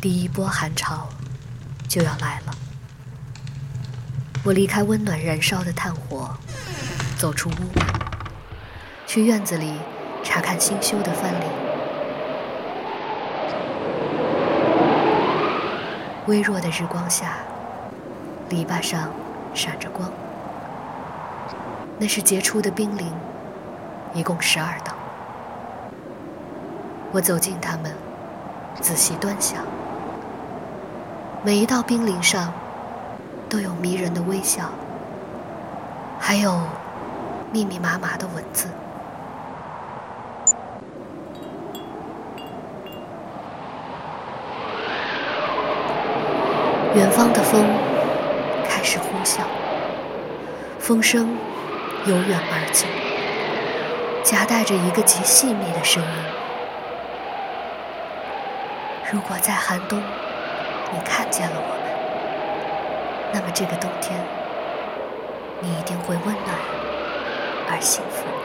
第一波寒潮就要来了。我离开温暖燃烧的炭火，走出屋，去院子里查看新修的翻篱。微弱的日光下，篱笆上闪着光，那是结出的冰凌，一共十二道。我走近它们，仔细端详，每一道冰凌上都有迷人的微笑，还有密密麻麻的文字。远方的风开始呼啸，风声由远而近，夹带着一个极细密的声音。如果在寒冬你看见了我们，那么这个冬天你一定会温暖而幸福。